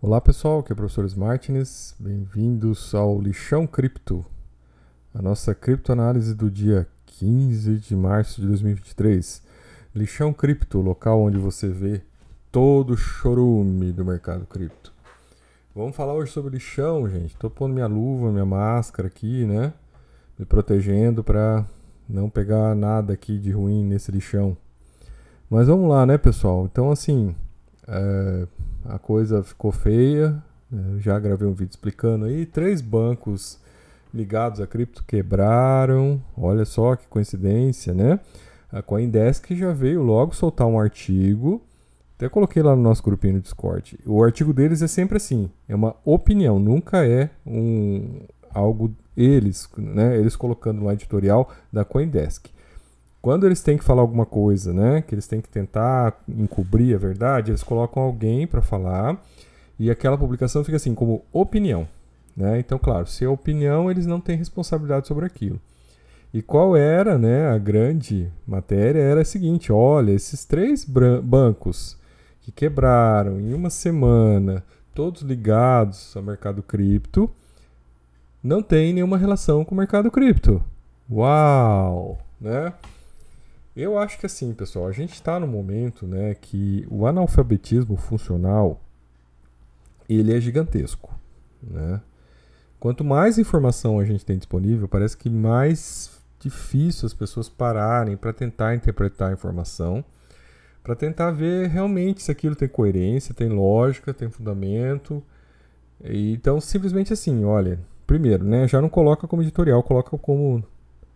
Olá pessoal, aqui é o professor Martins, bem-vindos ao Lixão Cripto, a nossa criptoanálise do dia 15 de março de 2023. Lixão Cripto, local onde você vê todo o chorume do mercado cripto. Vamos falar hoje sobre lixão, gente. Estou pondo minha luva, minha máscara aqui, né? Me protegendo para não pegar nada aqui de ruim nesse lixão. Mas vamos lá, né, pessoal? Então, assim, é, a coisa ficou feia. Né? Já gravei um vídeo explicando aí. Três bancos ligados a cripto quebraram. Olha só que coincidência, né? A Coindesk já veio logo soltar um artigo. Até coloquei lá no nosso grupinho no Discord. O artigo deles é sempre assim, é uma opinião, nunca é um algo eles, né, eles colocando no editorial da Coindesk. Quando eles têm que falar alguma coisa, né, que eles têm que tentar encobrir a verdade, eles colocam alguém para falar e aquela publicação fica assim como opinião, né? Então, claro, se é opinião, eles não têm responsabilidade sobre aquilo. E qual era, né, a grande matéria era a seguinte, olha, esses três bancos que quebraram em uma semana, todos ligados ao mercado cripto, não tem nenhuma relação com o mercado cripto. Uau, né? Eu acho que assim, pessoal, a gente está no momento, né, que o analfabetismo funcional ele é gigantesco, né? Quanto mais informação a gente tem disponível, parece que mais difícil as pessoas pararem para tentar interpretar a informação, para tentar ver realmente se aquilo tem coerência, tem lógica, tem fundamento. Então, simplesmente assim, olha, primeiro, né, já não coloca como editorial, coloca como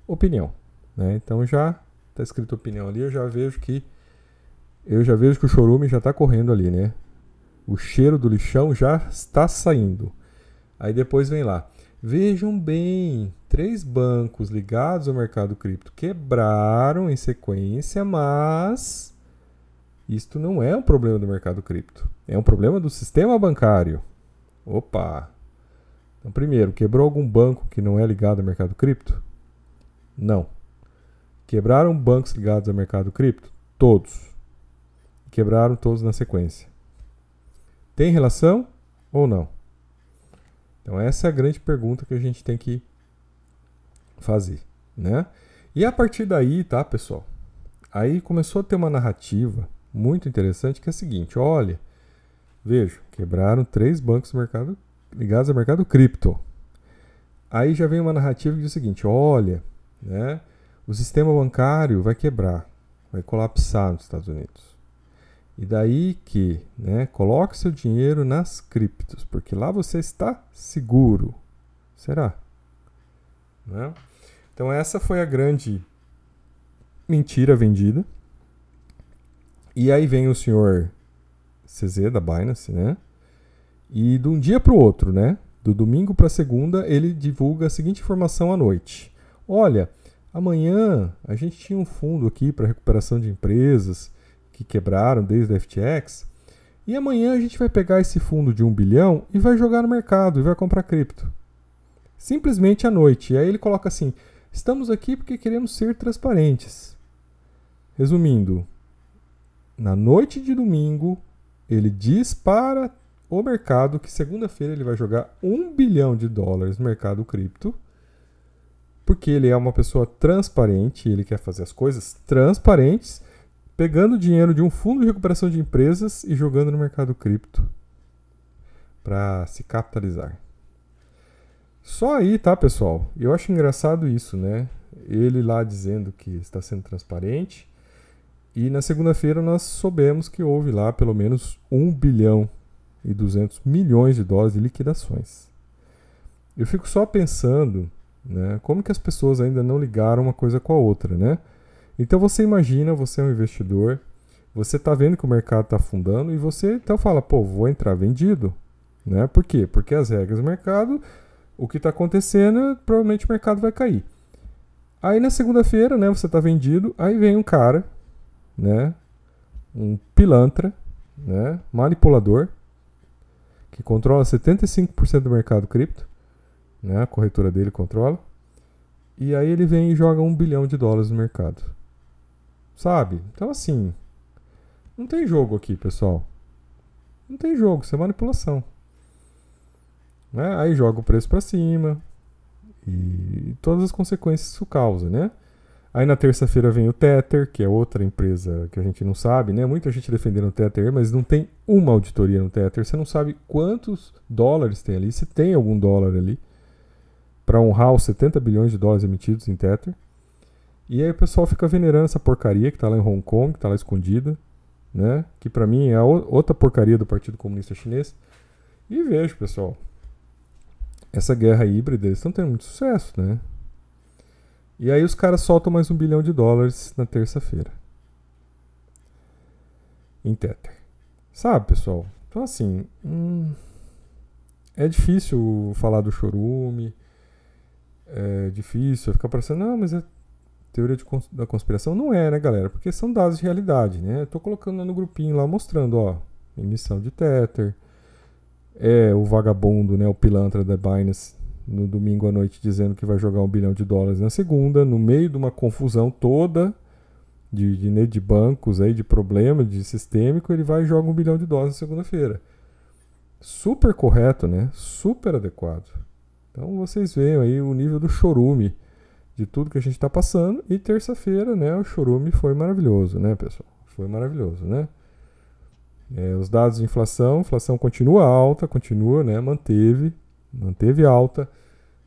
opinião, né? Então já tá escrito opinião ali, eu já vejo que eu já vejo que o chorume já está correndo ali, né? O cheiro do lixão já está saindo. Aí depois vem lá. Vejam bem, três bancos ligados ao mercado cripto quebraram em sequência, mas isto não é um problema do mercado cripto. É um problema do sistema bancário. Opa! Então, primeiro, quebrou algum banco que não é ligado ao mercado cripto? Não. Quebraram bancos ligados ao mercado cripto? Todos. Quebraram todos na sequência. Tem relação ou não? Então essa é a grande pergunta que a gente tem que fazer, né? E a partir daí, tá, pessoal? Aí começou a ter uma narrativa muito interessante que é a seguinte, olha, veja, quebraram três bancos do mercado ligados ao mercado cripto. Aí já vem uma narrativa que diz o seguinte, olha, né? O sistema bancário vai quebrar, vai colapsar nos Estados Unidos. E daí que, né, coloque seu dinheiro nas criptos, porque lá você está seguro. Será? Né? Então essa foi a grande mentira vendida. E aí vem o senhor CZ da Binance, né? E de um dia para o outro, né? Do domingo para segunda, ele divulga a seguinte informação à noite. Olha, Amanhã a gente tinha um fundo aqui para recuperação de empresas que quebraram desde a FTX. E amanhã a gente vai pegar esse fundo de um bilhão e vai jogar no mercado e vai comprar cripto. Simplesmente à noite. E aí ele coloca assim: estamos aqui porque queremos ser transparentes. Resumindo, na noite de domingo, ele diz para o mercado que segunda-feira ele vai jogar um bilhão de dólares no mercado cripto porque ele é uma pessoa transparente, ele quer fazer as coisas transparentes, pegando dinheiro de um fundo de recuperação de empresas e jogando no mercado cripto para se capitalizar. Só aí, tá, pessoal? Eu acho engraçado isso, né? Ele lá dizendo que está sendo transparente. E na segunda-feira nós soubemos que houve lá pelo menos 1 bilhão e 200 milhões de dólares de liquidações. Eu fico só pensando né? Como que as pessoas ainda não ligaram uma coisa com a outra, né? Então você imagina, você é um investidor, você está vendo que o mercado está afundando e você então fala, pô, vou entrar vendido, né? Por quê? Porque as regras do mercado, o que está acontecendo, provavelmente o mercado vai cair. Aí na segunda-feira, né, você está vendido, aí vem um cara, né, um pilantra, né, manipulador, que controla 75% do mercado cripto, né? A corretora dele controla. E aí ele vem e joga um bilhão de dólares no mercado. Sabe? Então assim, não tem jogo aqui, pessoal. Não tem jogo, isso é manipulação. Né? Aí joga o preço para cima e todas as consequências que isso causa, né? Aí na terça-feira vem o Tether, que é outra empresa que a gente não sabe, né? Muita gente defendendo o Tether, mas não tem uma auditoria no Tether. Você não sabe quantos dólares tem ali, se tem algum dólar ali, para honrar os 70 bilhões de dólares emitidos em Tether. E aí o pessoal fica venerando essa porcaria que está lá em Hong Kong, que está lá escondida, né? Que para mim é outra porcaria do Partido Comunista Chinês. E vejo, pessoal, essa guerra híbrida, eles estão tendo muito sucesso, né? E aí os caras soltam mais um bilhão de dólares na terça-feira. Em Tether. Sabe, pessoal? Então assim, hum, é difícil falar do chorume. É difícil ficar parecendo, não, mas é teoria de, da conspiração. Não é, né, galera? Porque são dados de realidade, né? Eu tô colocando no grupinho lá mostrando, ó, emissão de Tether, é o vagabundo, né, o pilantra da Binance, no domingo à noite dizendo que vai jogar um bilhão de dólares na segunda, no meio de uma confusão toda de, de, né, de bancos, aí, de problema de sistêmico, ele vai e joga um bilhão de dólares na segunda-feira. Super correto, né? Super adequado. Então vocês veem aí o nível do chorume de tudo que a gente está passando. E terça-feira, né, o chorume foi maravilhoso, né, pessoal? Foi maravilhoso, né? É, os dados de inflação, inflação continua alta, continua, né? Manteve, manteve alta.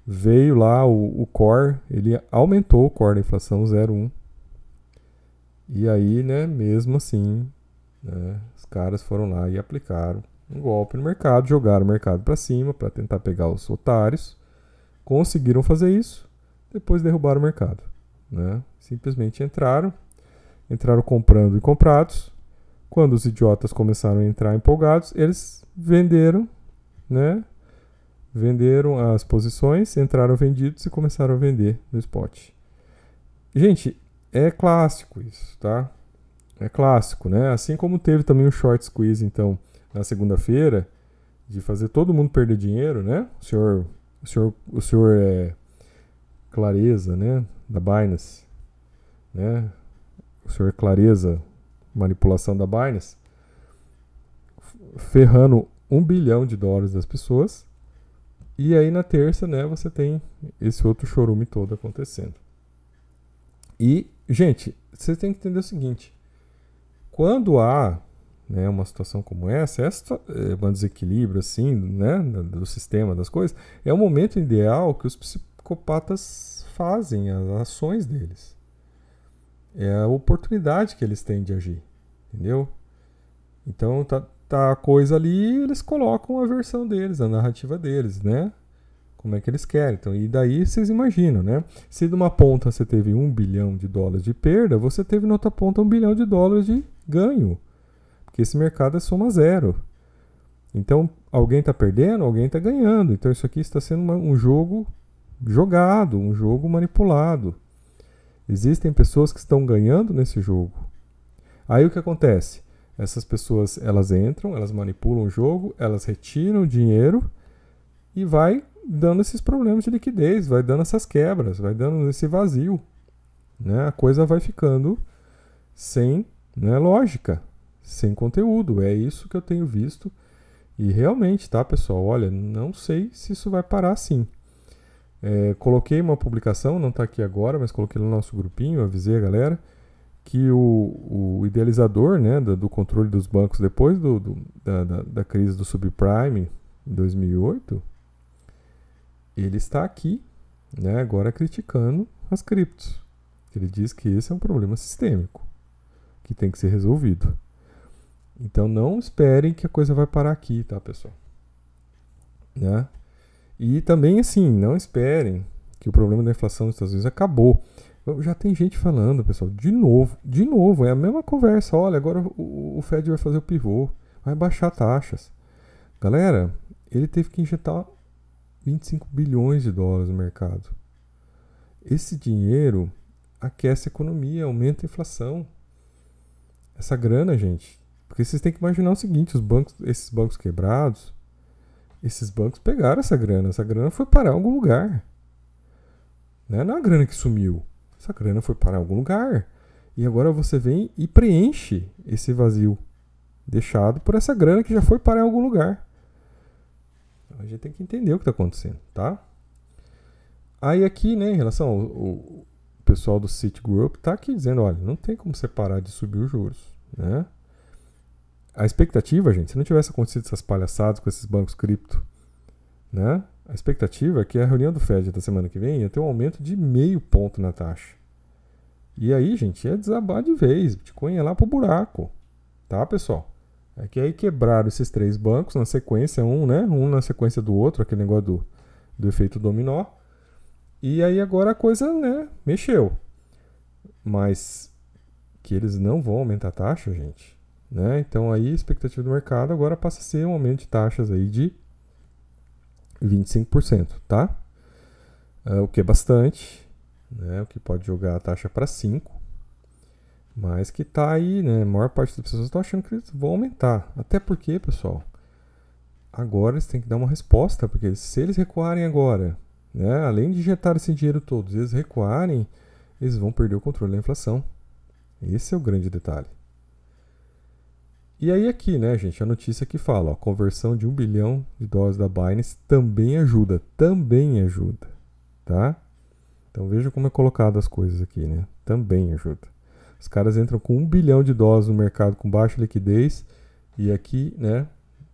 Veio lá o, o core, ele aumentou o core da inflação 0,1. E aí, né, mesmo assim, né, os caras foram lá e aplicaram um golpe no mercado, jogaram o mercado para cima para tentar pegar os otários. Conseguiram fazer isso, depois derrubaram o mercado. Né? Simplesmente entraram, entraram comprando e comprados, quando os idiotas começaram a entrar empolgados, eles venderam, né? Venderam as posições, entraram vendidos e começaram a vender no spot. Gente, é clássico isso, tá? É clássico, né? Assim como teve também o short squeeze, então, na segunda-feira, de fazer todo mundo perder dinheiro, né? O senhor, o senhor, o senhor é Clareza, né? Da Binance, né? O senhor Clareza manipulação da Binance, ferrando um bilhão de dólares das pessoas. E aí na terça, né, você tem esse outro chorume todo acontecendo. E, gente, você tem que entender o seguinte: quando há né, uma situação como essa, é um desequilíbrio assim, né, do sistema das coisas, é o momento ideal que os psicopatas fazem as ações deles. É a oportunidade que eles têm de agir. Entendeu? Então tá, tá a coisa ali eles colocam a versão deles, a narrativa deles, né? Como é que eles querem. Então, e daí vocês imaginam, né? Se de uma ponta você teve um bilhão de dólares de perda, você teve na outra ponta um bilhão de dólares de ganho. Porque esse mercado é soma zero. Então, alguém está perdendo, alguém está ganhando. Então, isso aqui está sendo uma, um jogo jogado, um jogo manipulado. Existem pessoas que estão ganhando nesse jogo. Aí o que acontece? Essas pessoas elas entram, elas manipulam o jogo, elas retiram o dinheiro e vai dando esses problemas de liquidez, vai dando essas quebras, vai dando esse vazio. Né? A coisa vai ficando sem né, lógica, sem conteúdo. É isso que eu tenho visto. E realmente, tá, pessoal? Olha, não sei se isso vai parar assim. É, coloquei uma publicação, não está aqui agora, mas coloquei no nosso grupinho, avisei a galera que o, o idealizador né, do, do, controle dos bancos depois do, do da, da, da, crise do subprime em 2008, ele está aqui né, agora criticando as criptos. Ele diz que esse é um problema sistêmico que tem que ser resolvido. Então não esperem que a coisa vai parar aqui, tá, pessoal? Né? E também assim, não esperem que o problema da inflação nos Estados Unidos acabou. Já tem gente falando, pessoal, de novo, de novo, é a mesma conversa. Olha, agora o, o Fed vai fazer o pivô, vai baixar taxas. Galera, ele teve que injetar 25 bilhões de dólares no mercado. Esse dinheiro aquece a economia, aumenta a inflação. Essa grana, gente. Porque vocês têm que imaginar o seguinte: os bancos, esses bancos quebrados, esses bancos pegaram essa grana. Essa grana foi parar em algum lugar. Não é uma grana que sumiu. Essa grana foi para algum lugar. E agora você vem e preenche esse vazio deixado por essa grana que já foi para algum lugar. Então a gente tem que entender o que está acontecendo, tá? Aí aqui, né, em relação ao, ao pessoal do Citigroup, tá aqui dizendo, olha, não tem como separar de subir os juros, né? A expectativa, gente, se não tivesse acontecido essas palhaçadas com esses bancos cripto, né? A expectativa é que a reunião do Fed da semana que vem ia ter um aumento de meio ponto na taxa. E aí, gente, ia desabar de vez. Bitcoin ia lá pro buraco. Tá, pessoal? É que aí quebraram esses três bancos na sequência, um, né? Um na sequência do outro, aquele negócio do, do efeito dominó. E aí agora a coisa, né, mexeu. Mas que eles não vão aumentar a taxa, gente. Né? Então aí a expectativa do mercado agora passa a ser um aumento de taxas aí de 25%, tá? Uh, o que é bastante, né? O que pode jogar a taxa para 5%. Mas que tá aí, né? A maior parte das pessoas estão achando que eles vão aumentar. Até porque, pessoal, agora eles têm que dar uma resposta, porque se eles recuarem agora, né? Além de injetar esse dinheiro todo, eles recuarem, eles vão perder o controle da inflação. Esse é o grande detalhe. E aí aqui, né, gente, a notícia que fala, ó, conversão de um bilhão de dólares da Binance também ajuda, também ajuda, tá? Então veja como é colocado as coisas aqui, né? Também ajuda. Os caras entram com um bilhão de dólares no mercado com baixa liquidez e aqui, né,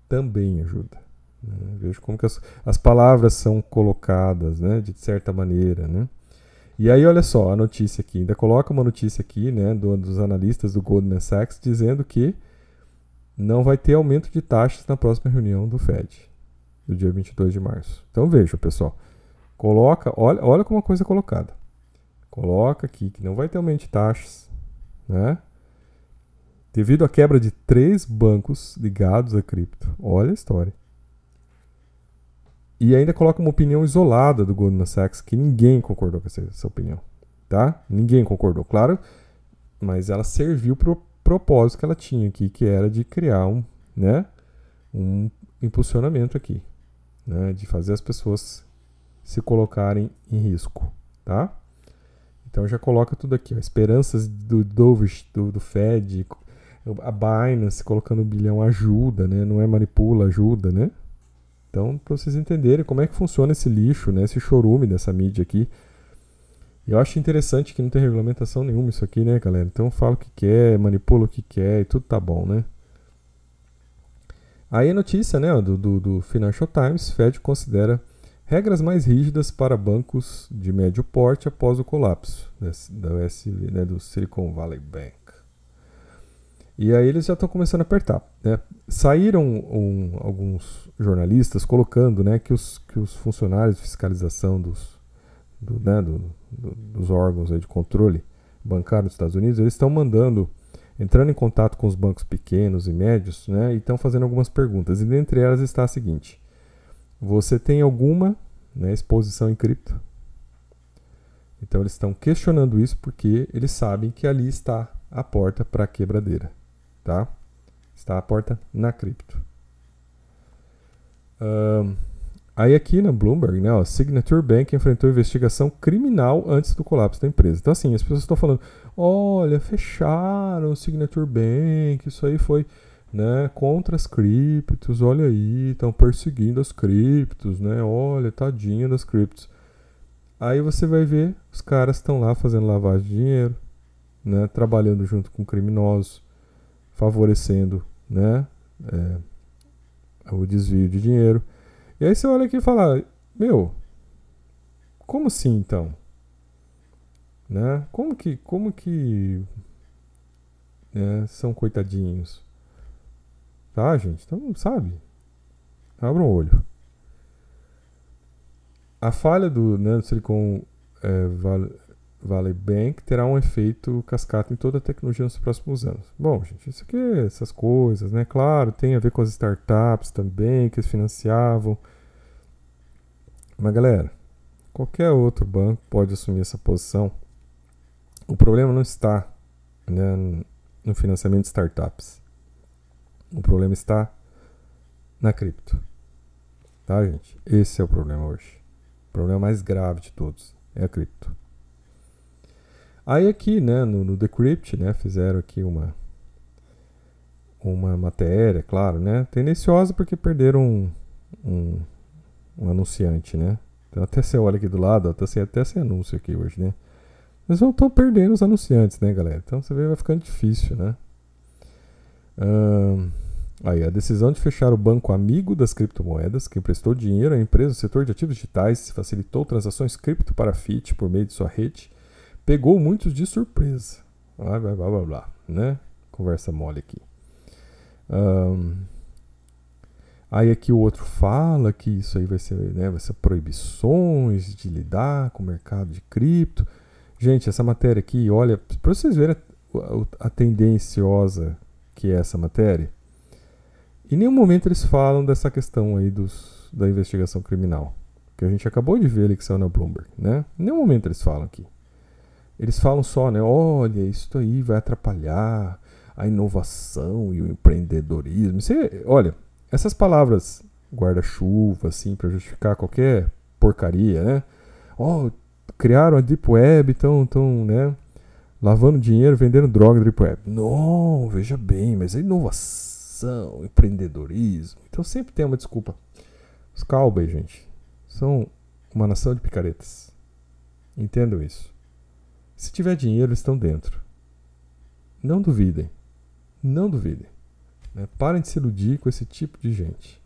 também ajuda. Né? Veja como que as, as palavras são colocadas, né, de certa maneira, né? E aí, olha só a notícia aqui. Ainda coloca uma notícia aqui, né, do, dos analistas do Goldman Sachs dizendo que não vai ter aumento de taxas na próxima reunião do Fed, do dia 22 de março. Então veja, pessoal, coloca, olha, olha como a coisa é colocada. Coloca aqui que não vai ter aumento de taxas, né? Devido à quebra de três bancos ligados a cripto. Olha a história. E ainda coloca uma opinião isolada do Goldman Sachs, que ninguém concordou com essa, essa opinião. Tá? Ninguém concordou, claro, mas ela serviu propósito que ela tinha aqui, que era de criar um, né, um impulsionamento aqui, né, de fazer as pessoas se colocarem em risco, tá? Então já coloca tudo aqui, ó, esperanças do Dovish, do, do Fed, a Binance colocando um bilhão ajuda, né? Não é manipula, ajuda, né? Então, para vocês entenderem como é que funciona esse lixo, né? Esse chorume dessa mídia aqui, eu acho interessante que não tem regulamentação nenhuma isso aqui, né, galera? Então fala o que quer, manipula o que quer e tudo tá bom, né? Aí a notícia, né, do, do, do Financial Times, Fed considera regras mais rígidas para bancos de médio porte após o colapso da SV, né, do Silicon Valley Bank. E aí eles já estão começando a apertar. Né? Saíram um, alguns jornalistas colocando né, que, os, que os funcionários de fiscalização dos, do, né, do, do, dos órgãos de controle bancário dos Estados Unidos, eles estão mandando, entrando em contato com os bancos pequenos e médios, né, e estão fazendo algumas perguntas. E dentre elas está a seguinte: você tem alguma né, exposição em cripto? Então eles estão questionando isso porque eles sabem que ali está a porta para a quebradeira, tá? Está a porta na cripto. Um, Aí aqui na Bloomberg, né, ó, Signature Bank enfrentou investigação criminal antes do colapso da empresa. Então assim, as pessoas estão falando, olha, fecharam o Signature Bank, isso aí foi né, contra as criptos, olha aí, estão perseguindo as criptos, né, olha, tadinha das criptos. Aí você vai ver, os caras estão lá fazendo lavagem de dinheiro, né, trabalhando junto com criminosos, favorecendo né, é, o desvio de dinheiro. E aí você olha aqui e fala, meu, como assim então? Né? Como que, como que né, são coitadinhos? Tá, gente? Então, sabe? Abra um olho. A falha do, né, Silicon é, Valley, Valley Bank terá um efeito cascata em toda a tecnologia nos próximos anos. Bom, gente, isso aqui, essas coisas, né? Claro, tem a ver com as startups também que financiavam. Mas galera, qualquer outro banco pode assumir essa posição. O problema não está né, no financiamento de startups. O problema está na cripto. Tá, gente? Esse é o problema hoje. O problema mais grave de todos é a cripto. Aí aqui, né, no, no Decrypt, né, fizeram aqui uma uma matéria, claro, né, tendenciosa porque perderam um, um um anunciante, né? Então até você olha aqui do lado, ó, tá sem, até sem anúncio aqui hoje, né? Mas vão estão perdendo os anunciantes, né, galera? Então você vê, vai ficando difícil, né? aí, a decisão de fechar o banco amigo das criptomoedas, que emprestou dinheiro à empresa do setor de ativos digitais facilitou transações cripto para FIT por meio de sua rede, pegou muitos de surpresa. Blá, blá, blá, blá, blá né? Conversa mole aqui. Um, Aí aqui o outro fala que isso aí vai ser, né, vai ser proibições de lidar com o mercado de cripto. Gente, essa matéria aqui, olha, para vocês verem a, a, tendenciosa que é essa matéria, em nenhum momento eles falam dessa questão aí dos, da investigação criminal, que a gente acabou de ver ali que saiu na Bloomberg, né? Em nenhum momento eles falam aqui. Eles falam só, né? Olha, isso aí vai atrapalhar a inovação e o empreendedorismo. Você, olha, essas palavras guarda-chuva, assim, para justificar qualquer porcaria, né? Oh, criaram a Deep Web, estão, tão, né? Lavando dinheiro, vendendo droga na Deep Web. Não, veja bem, mas é inovação, empreendedorismo. Então sempre tem uma desculpa. Os cowboys, gente, são uma nação de picaretas. Entendam isso. Se tiver dinheiro, estão dentro. Não duvidem. Não duvidem. Né? Parem de se iludir com esse tipo de gente.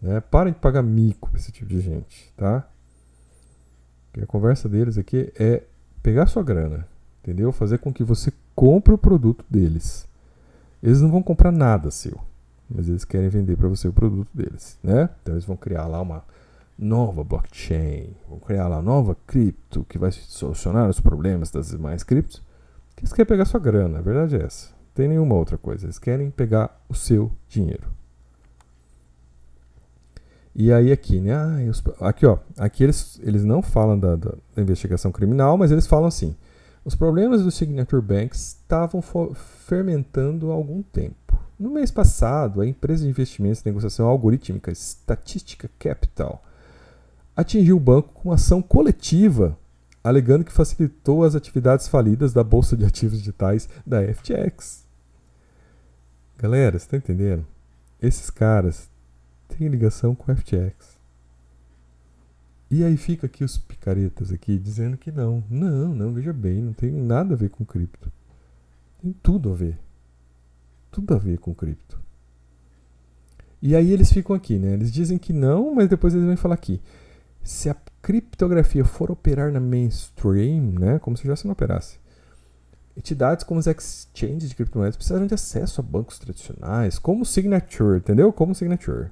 Né? Parem de pagar mico com esse tipo de gente, tá? Porque a conversa deles aqui é pegar sua grana, entendeu? Fazer com que você compre o produto deles. Eles não vão comprar nada seu, mas eles querem vender para você o produto deles, né? Então eles vão criar lá uma nova blockchain, vão criar lá nova cripto que vai solucionar os problemas das demais criptos. Que eles querem pegar sua grana, a verdade é essa tem nenhuma outra coisa. Eles querem pegar o seu dinheiro. E aí aqui, né? Ah, os, aqui, ó. Aqui eles, eles não falam da, da, da, investigação criminal, mas eles falam assim. Os problemas do Signature Banks estavam fermentando há algum tempo. No mês passado, a empresa de investimentos e negociação algorítmica Statistica Capital atingiu o banco com ação coletiva, alegando que facilitou as atividades falidas da Bolsa de Ativos Digitais da FTX. Galera, você tá entendendo? Esses caras têm ligação com o FTX. E aí fica aqui os picaretas aqui dizendo que não. Não, não, veja bem, não tem nada a ver com cripto. Tem tudo a ver. Tudo a ver com cripto. E aí eles ficam aqui, né? Eles dizem que não, mas depois eles vêm falar aqui. Se a criptografia for operar na mainstream, né? Como se já se não operasse Entidades como os exchanges de criptomoedas precisaram de acesso a bancos tradicionais, como Signature, entendeu? Como Signature.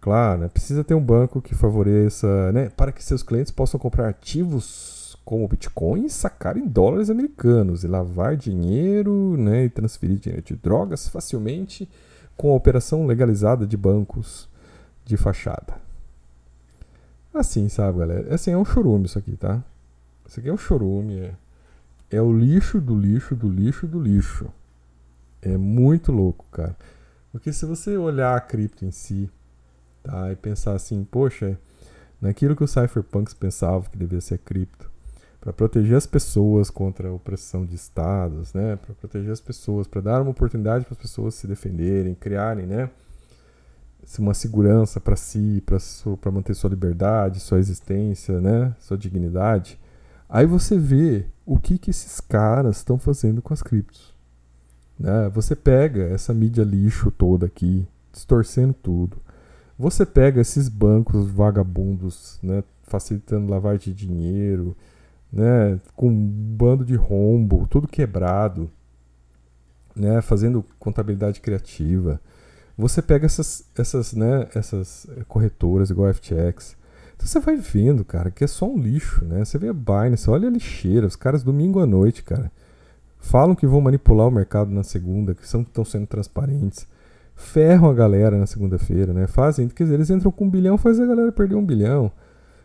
Claro, né? precisa ter um banco que favoreça, né? Para que seus clientes possam comprar ativos como Bitcoin e sacar em dólares americanos e lavar dinheiro, né? E transferir dinheiro de drogas facilmente com a operação legalizada de bancos de fachada. Assim, sabe, galera? Assim, é um chorume isso aqui, tá? Isso aqui é um chorume, é é o lixo do lixo do lixo do lixo. É muito louco, cara. Porque se você olhar a cripto em si, tá, e pensar assim, poxa, naquilo que os cypherpunks pensavam que devia ser cripto, para proteger as pessoas contra a opressão de estados, né, para proteger as pessoas, para dar uma oportunidade para as pessoas se defenderem, criarem, né, uma segurança para si, para manter sua liberdade, sua existência, né, sua dignidade. Aí você vê o que, que esses caras estão fazendo com as criptos. Né? Você pega essa mídia lixo toda aqui, distorcendo tudo. Você pega esses bancos vagabundos, né, facilitando lavagem de dinheiro, né, com um bando de rombo, tudo quebrado, né, fazendo contabilidade criativa. Você pega essas, essas, né, essas corretoras igual a FTX, então você vai vendo, cara, que é só um lixo, né? Você vê a Binance, olha a lixeira, os caras domingo à noite, cara. Falam que vão manipular o mercado na segunda, que estão sendo transparentes. Ferram a galera na segunda-feira, né? Fazem, quer dizer, eles entram com um bilhão, faz a galera perder um bilhão.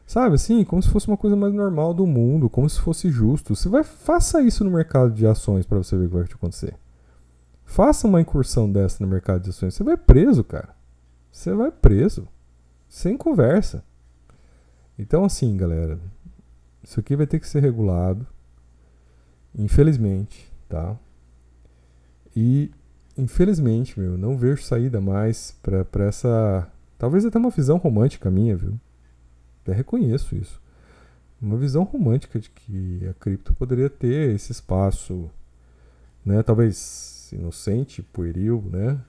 Sabe, assim, como se fosse uma coisa mais normal do mundo, como se fosse justo. Você vai, faça isso no mercado de ações para você ver o que vai acontecer. Faça uma incursão dessa no mercado de ações. Você vai preso, cara. Você vai preso. Sem conversa. Então, assim, galera, isso aqui vai ter que ser regulado, infelizmente, tá? E, infelizmente, meu, não vejo saída mais para essa, Talvez até uma visão romântica minha, viu? Até reconheço isso. Uma visão romântica de que a cripto poderia ter esse espaço, né? Talvez inocente, pueril, né?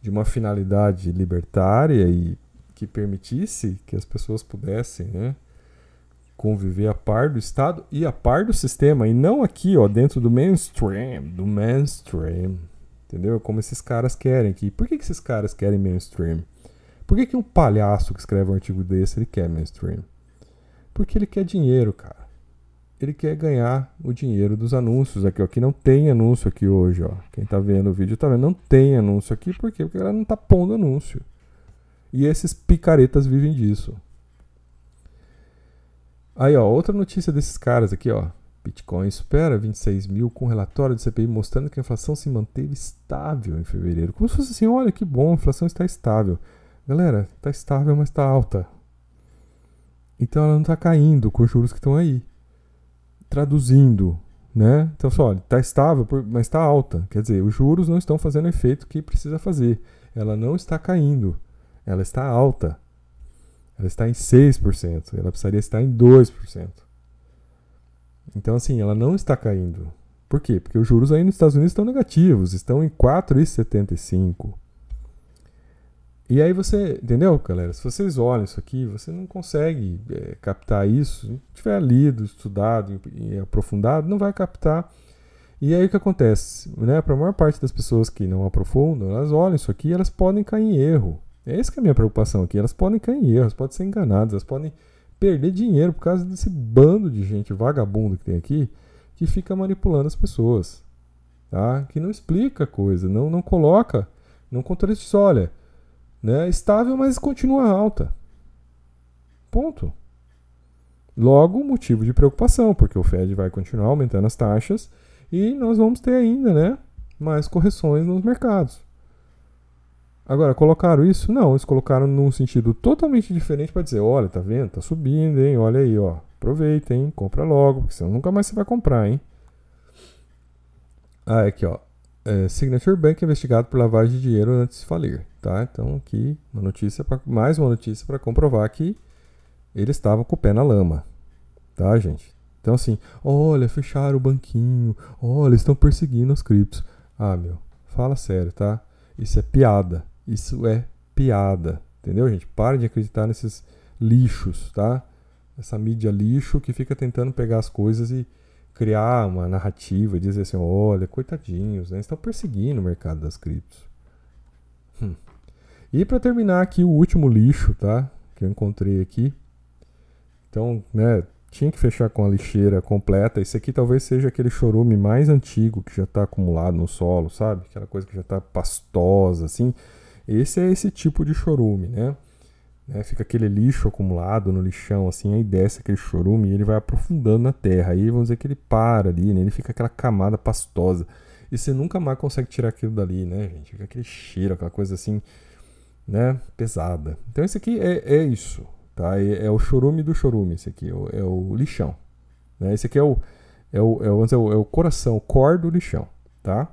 De uma finalidade libertária e que permitisse que as pessoas pudessem, né? conviver a par do Estado e a par do sistema, e não aqui, ó, dentro do mainstream, do mainstream, entendeu? Como esses caras querem aqui. Por que, que esses caras querem mainstream? Por que, que um palhaço que escreve um artigo desse, ele quer mainstream? Porque ele quer dinheiro, cara. Ele quer ganhar o dinheiro dos anúncios aqui, ó. Aqui não tem anúncio aqui hoje, ó. Quem tá vendo o vídeo tá vendo, não tem anúncio aqui, por quê? Porque ela não tá pondo anúncio. E esses picaretas vivem disso. Aí, ó, outra notícia desses caras aqui, ó. Bitcoin supera 26 mil com relatório do CPI mostrando que a inflação se manteve estável em fevereiro. Como se fosse assim, olha que bom, a inflação está estável. Galera, está estável, mas está alta. Então ela não está caindo com os juros que estão aí. Traduzindo, né? Então só, olha, está estável, mas está alta. Quer dizer, os juros não estão fazendo o efeito que precisa fazer. Ela não está caindo, ela está alta. Ela está em 6%, ela precisaria estar em 2%. Então, assim, ela não está caindo. Por quê? Porque os juros aí nos Estados Unidos estão negativos, estão em 4,75. E aí você, entendeu, galera? Se vocês olham isso aqui, você não consegue é, captar isso. Se tiver lido, estudado e aprofundado, não vai captar. E aí o que acontece? Né? Para a maior parte das pessoas que não aprofundam, elas olham isso aqui elas podem cair em erro. É essa que é a minha preocupação aqui. Elas podem cair em erros, podem ser enganadas, elas podem perder dinheiro por causa desse bando de gente vagabundo que tem aqui que fica manipulando as pessoas. Tá? Que não explica coisa, não, não coloca, não contextualiza. Olha, né, estável, mas continua alta. Ponto. Logo, motivo de preocupação, porque o Fed vai continuar aumentando as taxas e nós vamos ter ainda né, mais correções nos mercados. Agora, colocaram isso? Não, eles colocaram num sentido totalmente diferente para dizer, olha, tá vendo? Tá subindo, hein? Olha aí, ó. Aproveita, hein? Compra logo, porque senão nunca mais você vai comprar, hein? Ah, aqui, ó. É, Signature Bank é investigado por lavagem de dinheiro antes de falir, tá? Então aqui uma notícia pra, mais uma notícia para comprovar que eles estavam com o pé na lama, tá, gente? Então assim, olha, fecharam o banquinho, olha, estão perseguindo os criptos. Ah, meu, fala sério, tá? Isso é piada. Isso é piada. Entendeu, gente? Pare de acreditar nesses lixos, tá? Essa mídia lixo que fica tentando pegar as coisas e criar uma narrativa dizer assim: olha, coitadinhos, né? Estão perseguindo o mercado das criptos. Hum. E para terminar aqui, o último lixo, tá? Que eu encontrei aqui. Então, né? Tinha que fechar com a lixeira completa. Esse aqui talvez seja aquele chorume mais antigo que já está acumulado no solo, sabe? Aquela coisa que já está pastosa, assim. Esse é esse tipo de chorume, né? Né? Fica aquele lixo acumulado no lixão, assim, aí desce aquele chorume e ele vai aprofundando na terra. Aí vamos dizer que ele para ali, né? Ele fica aquela camada pastosa. E você nunca mais consegue tirar aquilo dali, né, gente? Fica aquele cheiro, aquela coisa assim, né? Pesada. Então esse aqui é, é isso, tá? É, é, o chorume do chorume, esse aqui, é o, é o lixão. Né? Esse aqui é o, é o, é o, é o, é coração, o core do lixão, tá?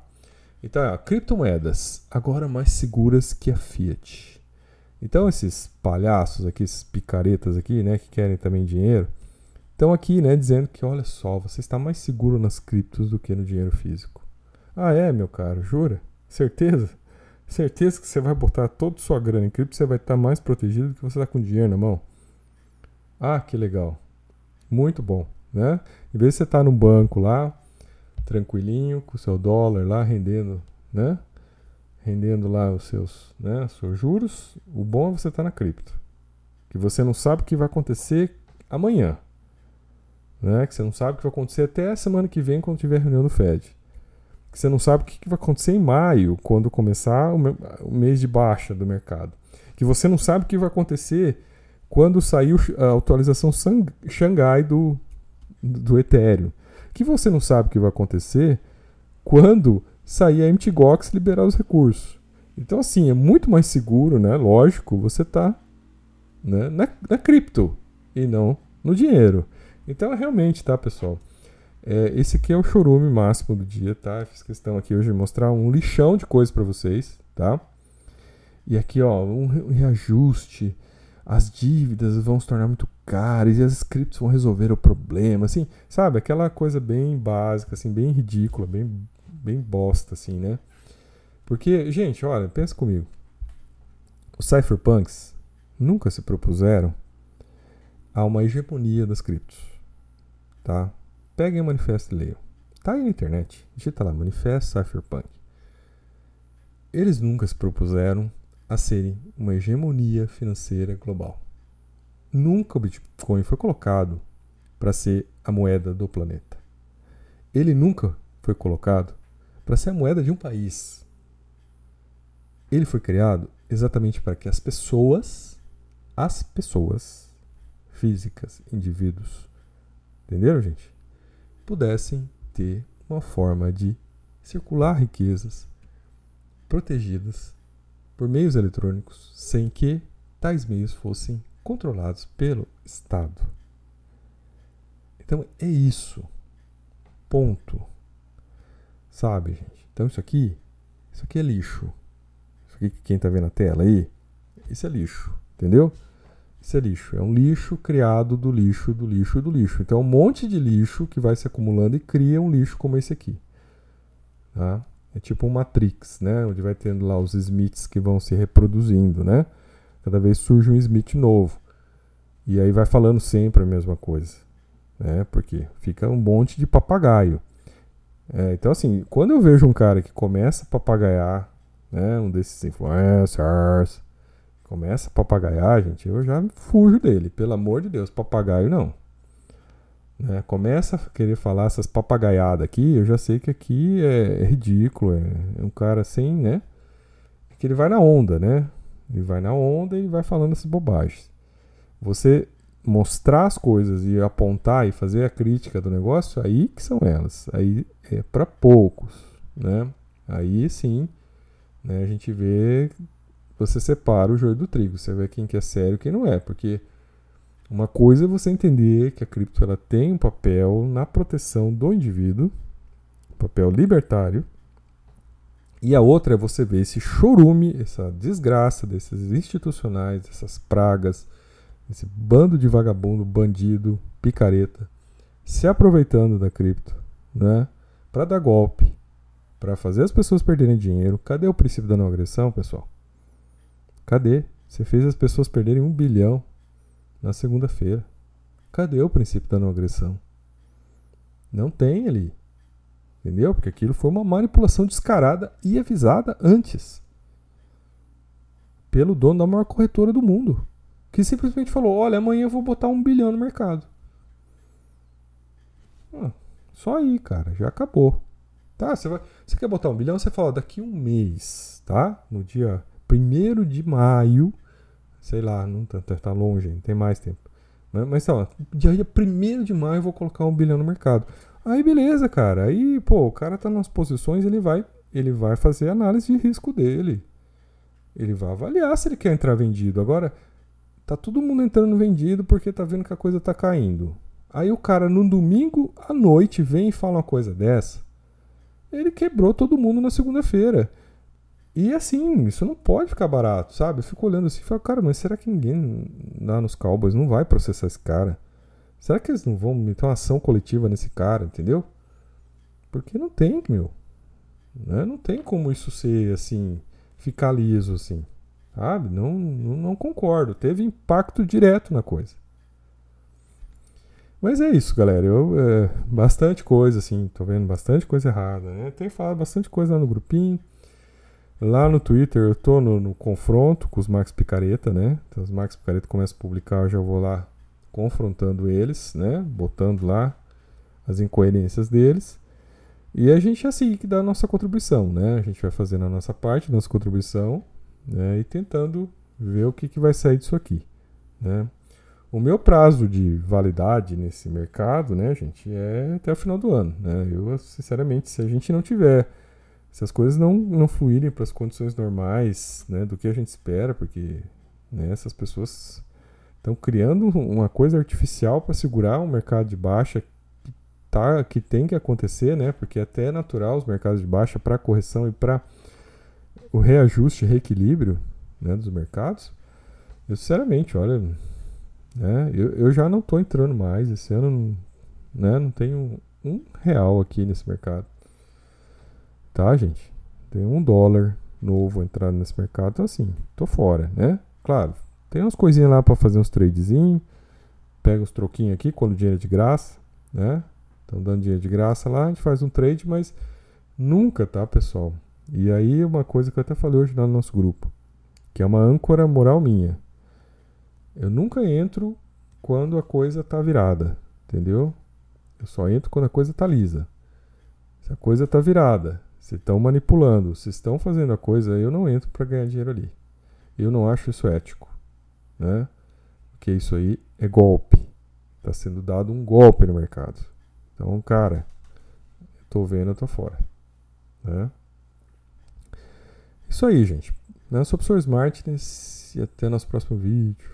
Então, ó, criptomoedas, agora mais seguras que a Fiat. Então, esses palhaços aqui, esses picaretas aqui, né, que querem também dinheiro, estão aqui, né, dizendo que, olha só, você está mais seguro nas criptos do que no dinheiro físico. Ah, é, meu caro, jura? Certeza? Certeza que você vai botar toda sua grana em cripto, você vai estar mais protegido do que você está com dinheiro na mão. Ah, que legal. Muito bom, né? Em vez de você estar tá no banco lá, tranquilinho, com seu dólar lá rendendo, né? Rendendo lá os seus, né, seus juros. O bom é você estar tá na cripto. Que você não sabe o que vai acontecer amanhã. Né? Que você não sabe o que vai acontecer até a semana que vem quando tiver reunião do Fed. Que você não sabe o que vai acontecer em maio, quando começar o mês de baixa do mercado. Que você não sabe o que vai acontecer quando sair a atualização Xangai do, do Ethereum que você não sabe o que vai acontecer quando sair a MTGOX liberar os recursos. Então, assim, é muito mais seguro, né? Lógico, você tá né, na, na cripto e não no dinheiro. Então, realmente, tá, pessoal? É, esse aqui é o chorume máximo do dia, tá? Fiz questão aqui hoje de mostrar um lixão de coisas para vocês, tá? e aqui, ó, um reajuste, as dívidas vão se tornar muito caras e as scripts vão resolver o problema, assim, sabe? Aquela coisa bem básica, assim, bem ridícula, bem, bem bosta, assim, né? Porque, gente, olha, pensa comigo. Os cypherpunks nunca se propuseram a uma hegemonia das criptos, tá? Peguem o manifesto e leiam. Tá aí na internet. Digita lá, manifesto cypherpunk. Eles nunca se propuseram a serem uma hegemonia financeira global. Nunca o Bitcoin foi colocado para ser a moeda do planeta. Ele nunca foi colocado para ser a moeda de um país. Ele foi criado exatamente para que as pessoas, as pessoas físicas, indivíduos, entenderam, gente? Pudessem ter uma forma de circular riquezas protegidas por meios eletrônicos sem que tais meios fossem controlados pelo Estado. Então é isso. Ponto. Sabe, gente? Então isso aqui, isso aqui é lixo. Isso aqui que quem está vendo a tela aí, isso é lixo, entendeu? Isso é lixo. É um lixo criado do lixo, do lixo, do lixo. Então é um monte de lixo que vai se acumulando e cria um lixo como esse aqui. Tá? É tipo um Matrix, né? Onde vai tendo lá os Smiths que vão se reproduzindo, né? Cada vez surge um Smith novo. E aí vai falando sempre a mesma coisa. Né? Porque fica um monte de papagaio. É, então, assim, quando eu vejo um cara que começa a papagaiar, né? Um desses influencers, começa a papagaiar, gente, eu já fujo dele. Pelo amor de Deus, papagaio não. Né? Começa a querer falar essas papagaiadas aqui, eu já sei que aqui é, é ridículo, é, é, um cara sem, né? Que ele vai na onda, né? Ele vai na onda e vai falando essas bobagens. Você mostrar as coisas e apontar e fazer a crítica do negócio, aí que são elas. Aí é para poucos, né? Aí sim, né, a gente vê, você separa o joio do trigo, você vê quem que é sério e quem não é, porque uma coisa é você entender que a cripto ela tem um papel na proteção do indivíduo, papel libertário, e a outra é você ver esse chorume, essa desgraça desses institucionais, essas pragas, esse bando de vagabundo, bandido, picareta, se aproveitando da cripto, né, para dar golpe, para fazer as pessoas perderem dinheiro. Cadê o princípio da não agressão, pessoal? Cadê? Você fez as pessoas perderem um bilhão na segunda-feira. Cadê o princípio da não agressão? Não tem ali. Entendeu? Porque aquilo foi uma manipulação descarada e avisada antes. Pelo dono da maior corretora do mundo. Que simplesmente falou: olha, amanhã eu vou botar um bilhão no mercado. Ah, só aí, cara, já acabou. Tá? Você, vai, você quer botar um bilhão? Você fala daqui um mês, tá? No dia 1 de maio sei lá, não tá, tá, tá longe, não tem mais tempo. Mas, mas sei lá, dia 1 de maio eu vou colocar um bilhão no mercado. Aí beleza, cara. Aí, pô, o cara tá nas posições, ele vai, ele vai fazer análise de risco dele. Ele vai avaliar se ele quer entrar vendido. Agora, tá todo mundo entrando vendido porque tá vendo que a coisa tá caindo. Aí o cara no domingo à noite vem e fala uma coisa dessa. Ele quebrou todo mundo na segunda-feira. E assim, isso não pode ficar barato, sabe? Eu fico olhando assim e falo, cara, mas será que ninguém lá nos Cowboys não vai processar esse cara? Será que eles não vão meter uma ação coletiva nesse cara, entendeu? Porque não tem, meu. Né? Não tem como isso ser assim, ficar liso assim. Sabe? Não, não, concordo. Teve impacto direto na coisa. Mas é isso, galera. Eu, é, bastante coisa, assim, tô vendo bastante coisa errada. Né? Tenho falado bastante coisa lá no grupinho. Lá no Twitter eu tô no, no confronto com os Max Picareta, né? Então os Max Picareta começam a publicar, eu já vou lá confrontando eles, né? Botando lá as incoerências deles. E a gente é assim que dá a nossa contribuição, né? A gente vai fazendo a nossa parte, nossa contribuição, né? E tentando ver o que, que vai sair disso aqui, né? O meu prazo de validade nesse mercado, né, gente, é até o final do ano, né? Eu, sinceramente, se a gente não tiver se as coisas não, não fluírem para as condições normais né, do que a gente espera, porque né, essas pessoas estão criando uma coisa artificial para segurar um mercado de baixa que, tá, que tem que acontecer, né, porque é até é natural os mercados de baixa para correção e para o reajuste, reequilíbrio, né, dos mercados, eu sinceramente, olha, né, eu, eu já não estou entrando mais. Esse ano né, não tenho um real aqui nesse mercado. Tá, gente? Tem um dólar novo entrando nesse mercado. Então, assim, tô fora, né? Claro, tem umas coisinhas lá para fazer uns tradezinhos. Pega os troquinhos aqui quando o dinheiro é de graça, né? Estão dando dinheiro de graça lá, a gente faz um trade, mas nunca, tá, pessoal? E aí, uma coisa que eu até falei hoje lá no nosso grupo, que é uma âncora moral minha. Eu nunca entro quando a coisa tá virada, entendeu? Eu só entro quando a coisa tá lisa. Se a coisa tá virada, se estão manipulando, se estão fazendo a coisa, eu não entro para ganhar dinheiro ali. Eu não acho isso ético, né? Porque isso aí é golpe. Está sendo dado um golpe no mercado. Então, cara, estou vendo, eu tô fora, né? Isso aí, gente. Né? Sou o professor Smartness e até nosso próximo vídeo.